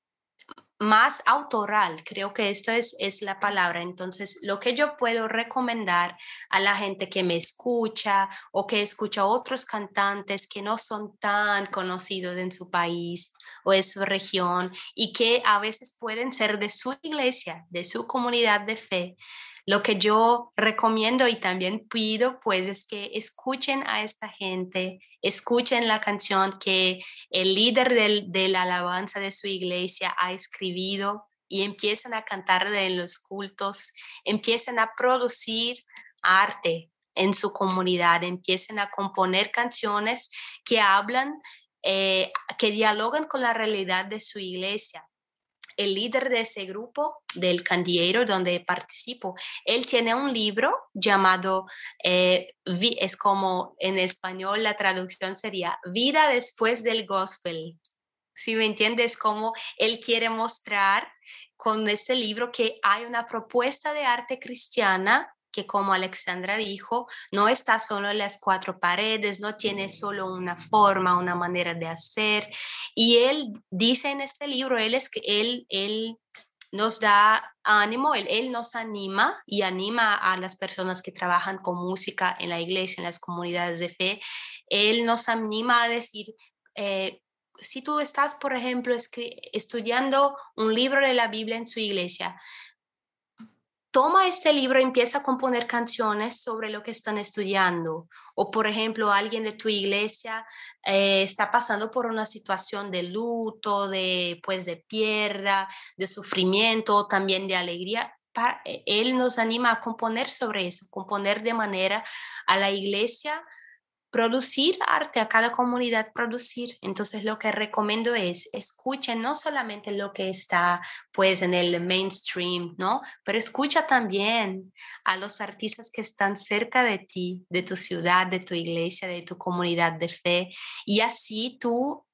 más autoral, creo que esto es, es la palabra. Entonces, lo que yo puedo recomendar a la gente que me escucha o que escucha a otros cantantes que no son tan conocidos en su país o en su región y que a veces pueden ser de su iglesia, de su comunidad de fe, lo que yo recomiendo y también pido, pues, es que escuchen a esta gente, escuchen la canción que el líder de la alabanza de su iglesia ha escribido y empiecen a cantar en los cultos, empiecen a producir arte en su comunidad, empiecen a componer canciones que hablan, eh, que dialogan con la realidad de su iglesia el líder de ese grupo, del candiero donde participo, él tiene un libro llamado, eh, es como en español la traducción sería Vida después del Gospel. Si me entiendes, como él quiere mostrar con este libro que hay una propuesta de arte cristiana que como Alexandra dijo, no está solo en las cuatro paredes, no tiene solo una forma, una manera de hacer. Y él dice en este libro, él es que él, él nos da ánimo, él, él, nos anima y anima a las personas que trabajan con música en la iglesia, en las comunidades de fe. Él nos anima a decir, eh, si tú estás, por ejemplo, estudiando un libro de la Biblia en su iglesia, toma este libro y empieza a componer canciones sobre lo que están estudiando. O, por ejemplo, alguien de tu iglesia eh, está pasando por una situación de luto, de, pues, de pierda, de sufrimiento, también de alegría. Eh, él nos anima a componer sobre eso, componer de manera a la iglesia producir arte, a cada comunidad producir. Entonces lo que recomiendo es escuchen no solamente lo que está pues en el mainstream, ¿no? Pero escucha también a los artistas que están cerca de ti, de tu ciudad, de tu iglesia, de tu comunidad de fe y así tú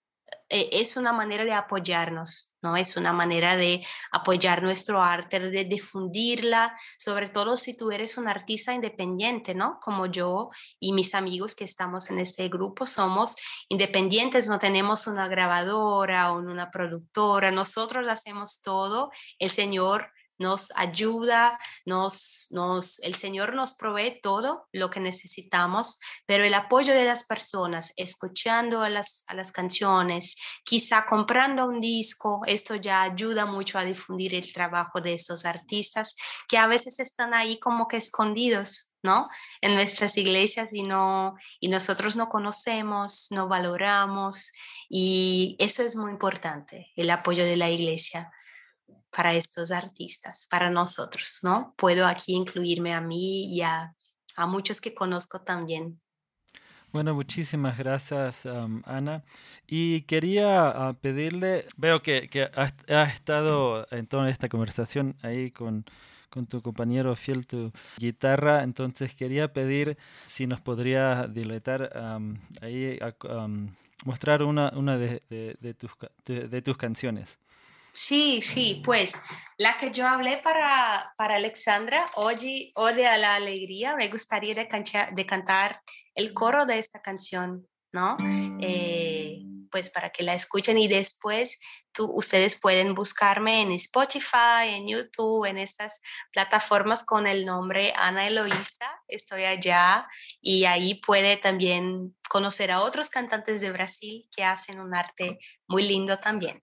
eh, es una manera de apoyarnos, ¿no? Es una manera de apoyar nuestro arte, de difundirla, sobre todo si tú eres un artista independiente, ¿no? Como yo y mis amigos que estamos en este grupo somos independientes, no tenemos una grabadora o una productora, nosotros hacemos todo, el Señor nos ayuda, nos, nos, el Señor nos provee todo lo que necesitamos, pero el apoyo de las personas, escuchando a las, a las canciones, quizá comprando un disco, esto ya ayuda mucho a difundir el trabajo de estos artistas que a veces están ahí como que escondidos. ¿no? En nuestras iglesias y, no, y nosotros no conocemos, no valoramos y eso es muy importante, el apoyo de la iglesia para estos artistas, para nosotros, ¿no? Puedo aquí incluirme a mí y a, muchos que conozco también. Bueno, muchísimas gracias, Ana. Y quería ah, pedirle, veo que, que has, estado en toda esta conversación ahí con, con tu compañero fiel, tu guitarra, entonces quería pedir si nos podría diletar ahí, mostrar una, una de, de, tus, de tus canciones. Sí, sí, pues la que yo hablé para, para Alexandra, Oye, Ode a la Alegría, me gustaría de, de cantar el coro de esta canción, ¿no? Eh, pues para que la escuchen y después tú, ustedes pueden buscarme en Spotify, en YouTube, en estas plataformas con el nombre Ana Eloísa, estoy allá y ahí puede también conocer a otros cantantes de Brasil que hacen un arte muy lindo también.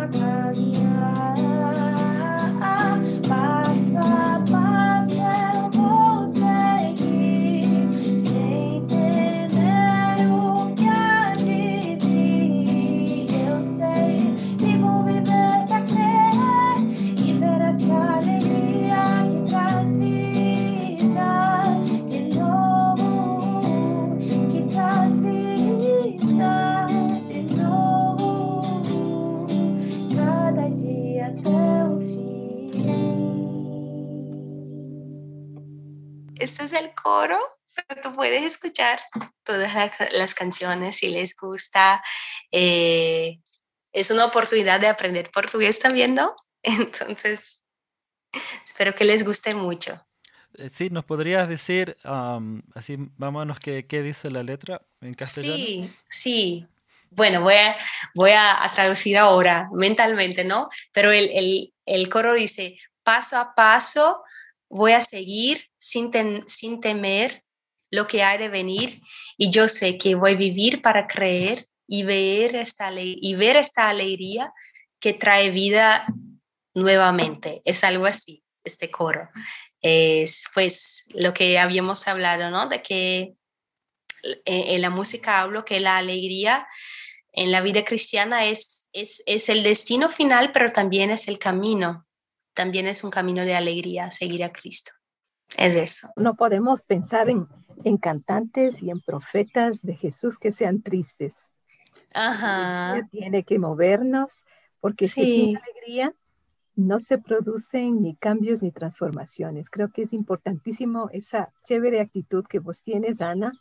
my cloudy coro, pero tú puedes escuchar todas las, canciones si les gusta. Eh, es una oportunidad de aprender portugués también, ¿no? Entonces, espero que les guste mucho. Eh, sí, ¿nos podrías decir, así, vámonos, ¿qué, ¿qué, dice la letra en castellano? Sí, sí. Bueno, voy a, voy a, traducir ahora mentalmente, ¿no? Pero el, el, el, coro dice, paso a paso voy a seguir sin, temer lo que hay de venir y yo sé que voy a vivir para creer y ver esta, y ver esta alegría que trae vida nuevamente. Es algo así, este coro. Es pues lo que habíamos hablado, ¿no? De que en la música hablo que la alegría en la vida cristiana es, es, es el destino final, pero también es el camino. También es un camino de alegría, seguir a Cristo. Es eso. No podemos pensar en, en cantantes y en profetas de Jesús que sean tristes. Ajá. Tiene que movernos porque sin alegría no se producen ni cambios ni transformaciones. Creo que es importantísimo esa chévere actitud que vos tienes, Ana,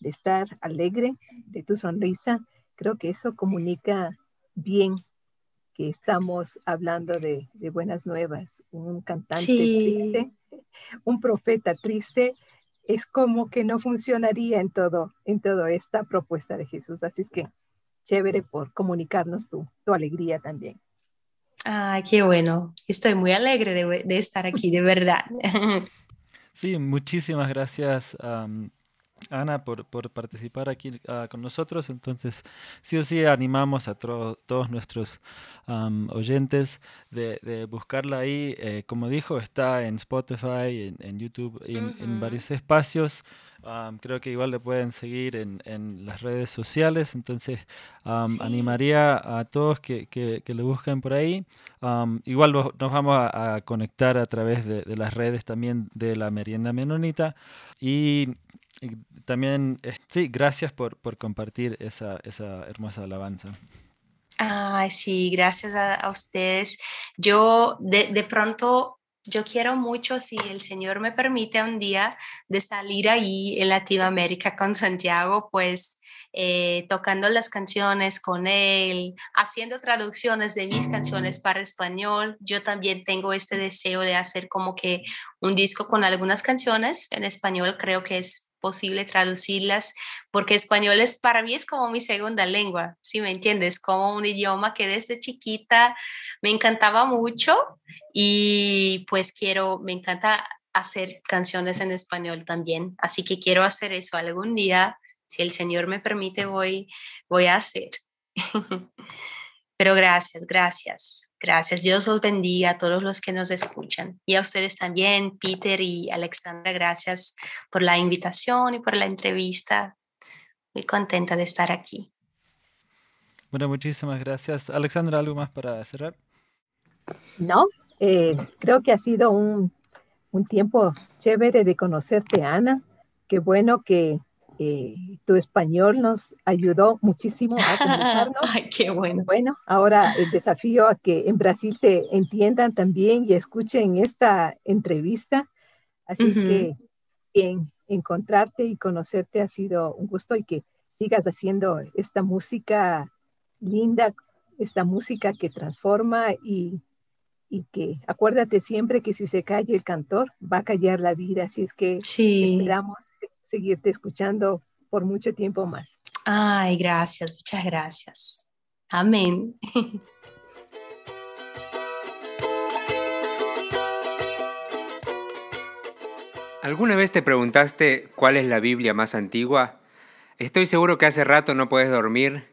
de estar alegre, de tu sonrisa. Creo que eso comunica bien que estamos hablando de, buenas nuevas. Un cantante triste, un profeta triste, es como que no funcionaría en todo, en toda esta propuesta de Jesús. Así es que chévere por comunicarnos tu, tu alegría también. Ah, qué bueno. Estoy muy alegre de, estar aquí, de verdad. Sí, muchísimas gracias. Ana, por, participar aquí ah, con nosotros. Entonces, sí o sí animamos a todos nuestros oyentes de, buscarla ahí. Eh, como dijo, está en Spotify, en, YouTube, en, en, varios espacios. creo que igual le pueden seguir en, las redes sociales. Entonces, animaría a todos que, que, lo busquen por ahí. igual nos vamos a, conectar a través de, de las redes también de la merienda menonita. Y también, eh, sí, gracias por, por compartir esa, esa, hermosa alabanza. Ay, sí, gracias a, ustedes. Yo de, de, pronto, yo quiero mucho, si el Señor me permite un día, de salir ahí en Latinoamérica con Santiago, pues eh, tocando las canciones con él, haciendo traducciones de mis canciones para español. Yo también tengo este deseo de hacer como que un disco con algunas canciones en español, creo que es posible traducirlas, porque español es para mí es como mi segunda lengua, si me entiendes, como un idioma que desde chiquita me encantaba mucho y pues quiero, me encanta hacer canciones en español también, así que quiero hacer eso algún día, si el Señor me permite voy voy a hacer. Pero gracias, gracias, gracias. Dios os bendiga a todos los que nos escuchan. Y a ustedes también, Peter y Alexandra, gracias por la invitación y por la entrevista. Muy contenta de estar aquí. Bueno, muchísimas gracias. Alexandra, ¿algo más para cerrar? No, eh, creo que ha sido un, un tiempo chévere de conocerte, Ana. Qué bueno que eh, tu español nos ayudó muchísimo a comunicarnos. Ay, qué bueno. Bueno, ahora el desafío a que en Brasil te entiendan también y escuchen esta entrevista. Así es que en encontrarte y conocerte ha sido un gusto y que sigas haciendo esta música linda, esta música que transforma y, y que acuérdate siempre que si se calle el cantor, va a callar la vida. Así es que esperamos seguirte escuchando por mucho tiempo más. Ay, gracias, muchas gracias. Amén. ¿Alguna vez te preguntaste cuál es la Biblia más antigua? Estoy seguro que hace rato no puedes dormir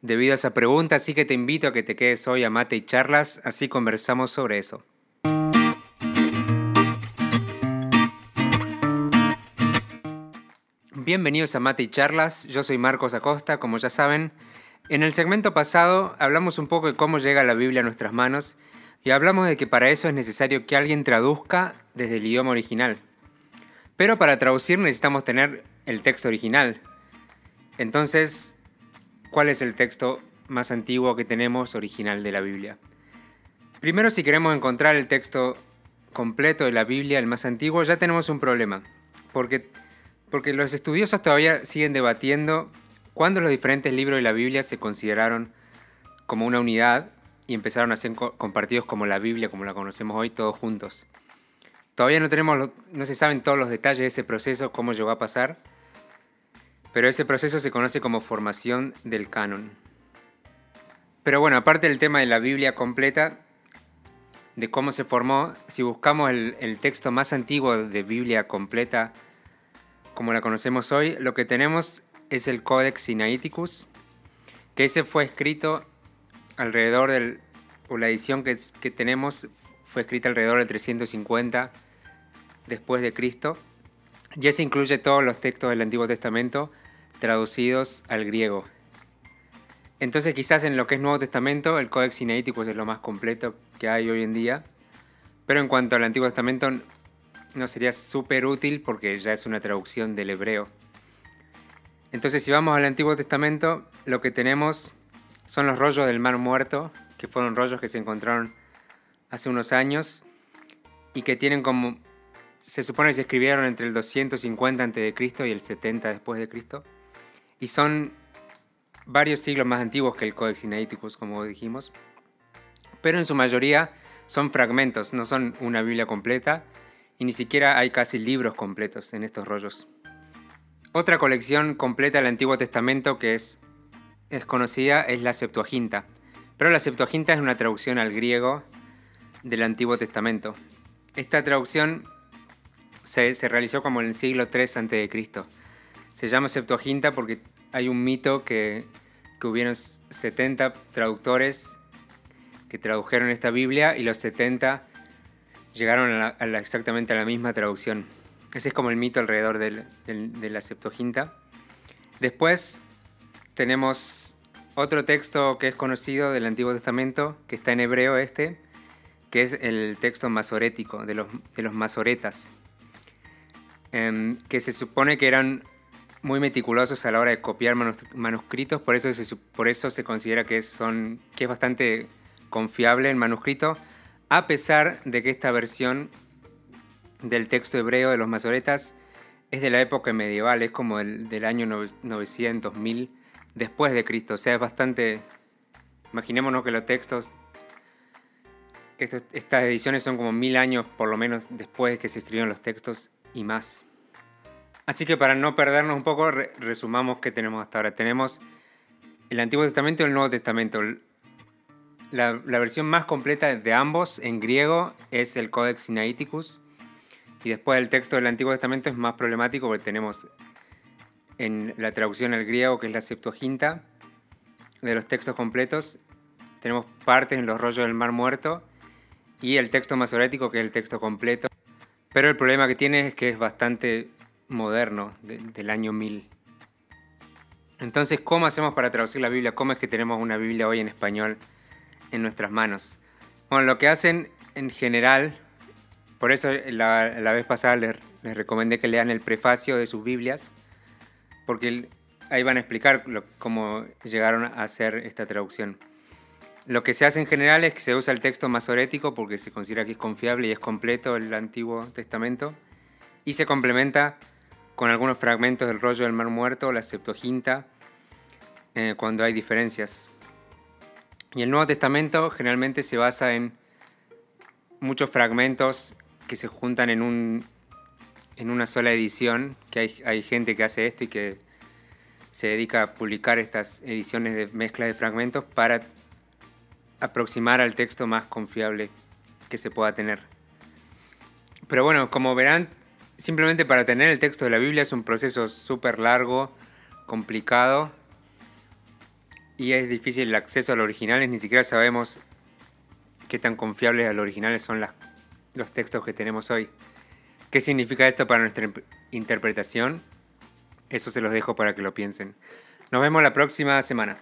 debido a esa pregunta, así que te invito a que te quedes hoy a mate y charlas, así conversamos sobre eso. Bienvenidos a Mate y Charlas, yo soy Marcos Acosta, como ya saben. En el segmento pasado hablamos un poco de cómo llega la Biblia a nuestras manos y hablamos de que para eso es necesario que alguien traduzca desde el idioma original. Pero para traducir necesitamos tener el texto original. Entonces, ¿cuál es el texto más antiguo que tenemos original de la Biblia? Primero, si queremos encontrar el texto completo de la Biblia, el más antiguo, ya tenemos un problema. porque, porque los estudiosos todavía siguen debatiendo cuándo los diferentes libros de la Biblia se consideraron como una unidad y empezaron a ser compartidos como la Biblia, como la conocemos hoy, todos juntos. Todavía no tenemos, no se saben todos los detalles de ese proceso, cómo llegó a pasar, pero ese proceso se conoce como formación del canon. Pero bueno, aparte del tema de la Biblia completa, de cómo se formó, si buscamos el, el texto más antiguo de Biblia completa, como la conocemos hoy, lo que tenemos es el Codex Sinaiticus, que ese fue escrito alrededor del, o la edición que, que tenemos fue escrita alrededor del 350 después de Cristo, y ese incluye todos los textos del Antiguo Testamento traducidos al griego. Entonces quizás en lo que es Nuevo Testamento el Codex Sinaítico es lo más completo que hay hoy en día, pero en cuanto al Antiguo Testamento no sería súper útil porque ya es una traducción del hebreo. Entonces si vamos al Antiguo Testamento lo que tenemos son los rollos del Mar Muerto, que fueron rollos que se encontraron hace unos años y que tienen como se supone que se escribieron entre el 250 a.C. y el 70 después de Cristo. Y son varios siglos más antiguos que el Codex Sinaiticus, como dijimos. Pero en su mayoría son fragmentos, no son una Biblia completa. Y ni siquiera hay casi libros completos en estos rollos. Otra colección completa del Antiguo Testamento que es, es conocida es la Septuaginta. Pero la Septuaginta es una traducción al griego del Antiguo Testamento. Esta traducción se, realizó como en el siglo III a.C. Se llama Septuaginta porque hay un mito que, que hubieron 70 traductores que tradujeron esta Biblia y los 70 llegaron a, exactamente a la misma traducción. Ese es como el mito alrededor de la Septuaginta. Después tenemos otro texto que es conocido del Antiguo Testamento, que está en hebreo este, que es el texto masorético, de los, de los masoretas. Em, que se supone que eran muy meticulosos a la hora de copiar manuscritos, por eso se, por eso se considera que, son, que es bastante confiable el manuscrito, a pesar de que esta versión del texto hebreo de los masoretas es de la época medieval, es como el, del año 900, 1000 después de Cristo, o sea, es bastante... Imaginémonos que los textos, estas ediciones son como mil años por lo menos después de que se escribieron los textos y más. Así que para no perdernos un poco, resumamos qué tenemos hasta ahora. Tenemos el Antiguo Testamento y el Nuevo Testamento. La, versión más completa de ambos en griego es el Codex Sinaiticus. Y después el texto del Antiguo Testamento es más problemático porque tenemos en la traducción al griego, que es la Septuaginta, de los textos completos, tenemos partes en los rollos del Mar Muerto y el texto masorético, que es el texto completo. Pero el problema que tiene es que es bastante moderno, del año 1000. Entonces, ¿cómo hacemos para traducir la Biblia? ¿Cómo es que tenemos una Biblia hoy en español en nuestras manos? Bueno, lo que hacen en general, por eso la, vez pasada les, recomendé que lean el prefacio de sus Biblias, porque ahí van a explicar cómo llegaron a hacer esta traducción. Lo que se hace en general es que se usa el texto masorético porque se considera que es confiable y es completo el Antiguo Testamento y se complementa con algunos fragmentos del rollo del Mar Muerto, la Septuaginta, eh, cuando hay diferencias. Y el Nuevo Testamento generalmente se basa en muchos fragmentos que se juntan en, un, en una sola edición, que hay, hay gente que hace esto y que se dedica a publicar estas ediciones de mezcla de fragmentos para aproximar al texto más confiable que se pueda tener. Pero bueno, como verán, simplemente para tener el texto de la Biblia es un proceso súper largo, complicado y es difícil el acceso al original, ni siquiera sabemos qué tan confiables al originales son los textos que tenemos hoy. ¿Qué significa esto para nuestra interpretación? Eso se los dejo para que lo piensen. Nos vemos la próxima semana.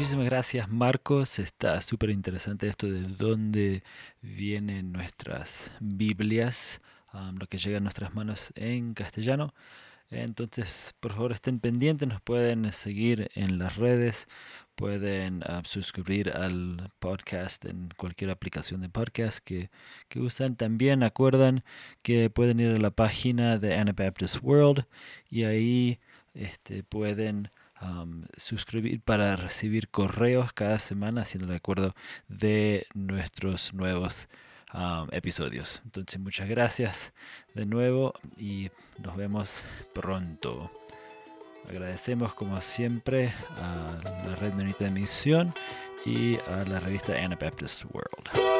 Muchísimas gracias Marcos, está súper interesante esto de dónde vienen nuestras Biblias, lo que llega a nuestras manos en castellano. Entonces, por favor, estén pendientes, nos pueden seguir en las redes, pueden suscribir al podcast en cualquier aplicación de podcast que, que usan. También acuerdan que pueden ir a la página de Anabaptist World y ahí este, pueden suscribir para recibir correos cada semana haciendo el acuerdo de nuestros nuevos episodios. Entonces muchas gracias de nuevo y nos vemos pronto. Agradecemos como siempre a la Red Menonita de Misión y a la revista Anabaptist World.